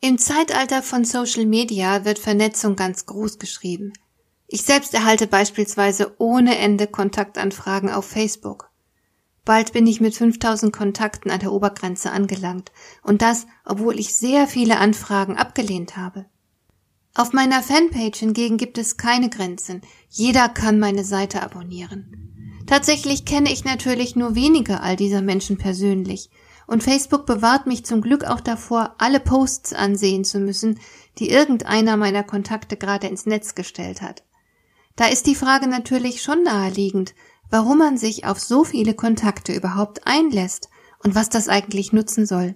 Im Zeitalter von Social Media wird Vernetzung ganz groß geschrieben. Ich selbst erhalte beispielsweise ohne Ende Kontaktanfragen auf Facebook. Bald bin ich mit 5000 Kontakten an der Obergrenze angelangt und das, obwohl ich sehr viele Anfragen abgelehnt habe. Auf meiner Fanpage hingegen gibt es keine Grenzen. Jeder kann meine Seite abonnieren. Tatsächlich kenne ich natürlich nur wenige all dieser Menschen persönlich und Facebook bewahrt mich zum Glück auch davor, alle Posts ansehen zu müssen, die irgendeiner meiner Kontakte gerade ins Netz gestellt hat. Da ist die Frage natürlich schon naheliegend, warum man sich auf so viele Kontakte überhaupt einlässt und was das eigentlich nutzen soll.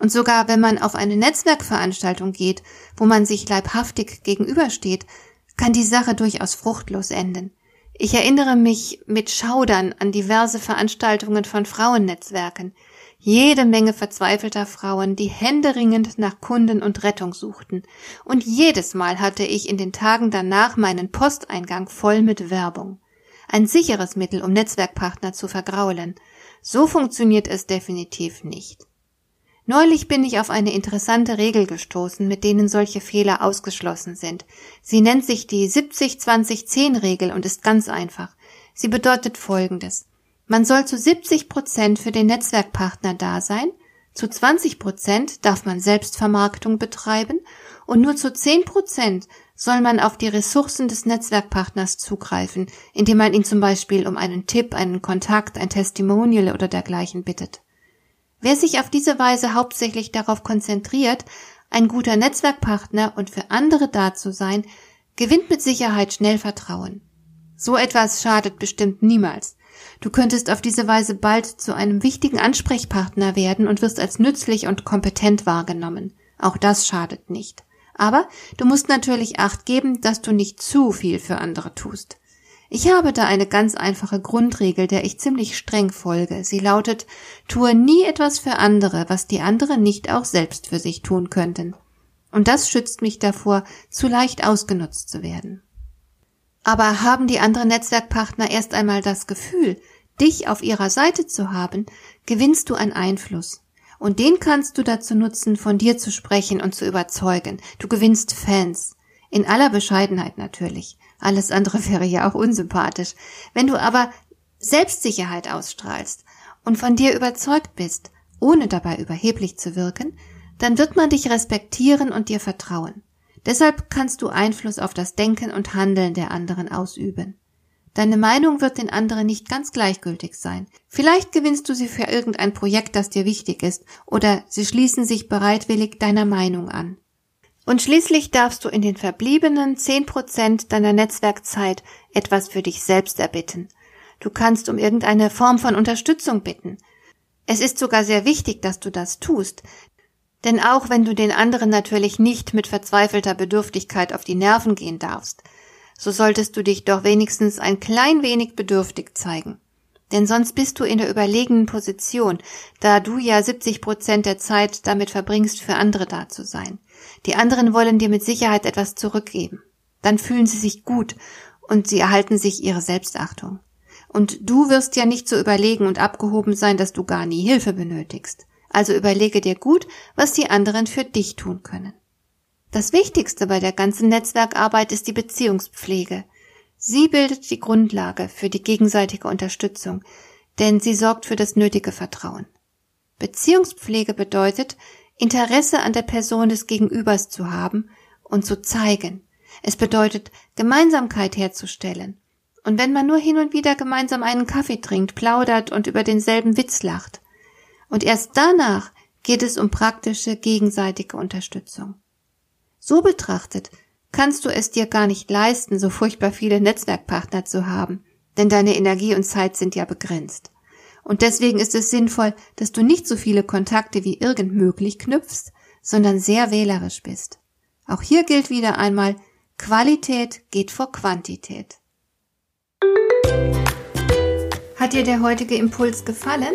Und sogar wenn man auf eine Netzwerkveranstaltung geht, wo man sich leibhaftig gegenübersteht, kann die Sache durchaus fruchtlos enden. Ich erinnere mich mit Schaudern an diverse Veranstaltungen von Frauennetzwerken, jede Menge verzweifelter Frauen, die händeringend nach Kunden und Rettung suchten, und jedes Mal hatte ich in den Tagen danach meinen Posteingang voll mit Werbung. Ein sicheres Mittel, um Netzwerkpartner zu vergraulen. So funktioniert es definitiv nicht. Neulich bin ich auf eine interessante Regel gestoßen, mit denen solche Fehler ausgeschlossen sind. Sie nennt sich die 70-20-10-Regel und ist ganz einfach. Sie bedeutet Folgendes. Man soll zu 70 Prozent für den Netzwerkpartner da sein, zu 20 Prozent darf man Selbstvermarktung betreiben und nur zu 10 Prozent soll man auf die Ressourcen des Netzwerkpartners zugreifen, indem man ihn zum Beispiel um einen Tipp, einen Kontakt, ein Testimonial oder dergleichen bittet. Wer sich auf diese Weise hauptsächlich darauf konzentriert, ein guter Netzwerkpartner und für andere da zu sein, gewinnt mit Sicherheit schnell Vertrauen. So etwas schadet bestimmt niemals. Du könntest auf diese Weise bald zu einem wichtigen Ansprechpartner werden und wirst als nützlich und kompetent wahrgenommen. Auch das schadet nicht. Aber du musst natürlich acht geben, dass du nicht zu viel für andere tust. Ich habe da eine ganz einfache Grundregel, der ich ziemlich streng folge. Sie lautet, tue nie etwas für andere, was die anderen nicht auch selbst für sich tun könnten. Und das schützt mich davor, zu leicht ausgenutzt zu werden. Aber haben die anderen Netzwerkpartner erst einmal das Gefühl, dich auf ihrer Seite zu haben, gewinnst du an Einfluss. Und den kannst du dazu nutzen, von dir zu sprechen und zu überzeugen. Du gewinnst Fans. In aller Bescheidenheit natürlich. Alles andere wäre ja auch unsympathisch. Wenn du aber Selbstsicherheit ausstrahlst und von dir überzeugt bist, ohne dabei überheblich zu wirken, dann wird man dich respektieren und dir vertrauen. Deshalb kannst du Einfluss auf das Denken und Handeln der anderen ausüben. Deine Meinung wird den anderen nicht ganz gleichgültig sein. Vielleicht gewinnst du sie für irgendein Projekt, das dir wichtig ist, oder sie schließen sich bereitwillig deiner Meinung an. Und schließlich darfst du in den verbliebenen zehn Prozent deiner Netzwerkzeit etwas für dich selbst erbitten. Du kannst um irgendeine Form von Unterstützung bitten. Es ist sogar sehr wichtig, dass du das tust, denn auch wenn du den anderen natürlich nicht mit verzweifelter Bedürftigkeit auf die Nerven gehen darfst, so solltest du dich doch wenigstens ein klein wenig bedürftig zeigen. Denn sonst bist du in der überlegenen Position, da du ja 70 Prozent der Zeit damit verbringst, für andere da zu sein. Die anderen wollen dir mit Sicherheit etwas zurückgeben. Dann fühlen sie sich gut und sie erhalten sich ihre Selbstachtung. Und du wirst ja nicht so überlegen und abgehoben sein, dass du gar nie Hilfe benötigst. Also überlege dir gut, was die anderen für dich tun können. Das Wichtigste bei der ganzen Netzwerkarbeit ist die Beziehungspflege. Sie bildet die Grundlage für die gegenseitige Unterstützung, denn sie sorgt für das nötige Vertrauen. Beziehungspflege bedeutet, Interesse an der Person des Gegenübers zu haben und zu zeigen. Es bedeutet, Gemeinsamkeit herzustellen. Und wenn man nur hin und wieder gemeinsam einen Kaffee trinkt, plaudert und über denselben Witz lacht, und erst danach geht es um praktische gegenseitige Unterstützung. So betrachtet kannst du es dir gar nicht leisten, so furchtbar viele Netzwerkpartner zu haben, denn deine Energie und Zeit sind ja begrenzt. Und deswegen ist es sinnvoll, dass du nicht so viele Kontakte wie irgend möglich knüpfst, sondern sehr wählerisch bist. Auch hier gilt wieder einmal, Qualität geht vor Quantität. Hat dir der heutige Impuls gefallen?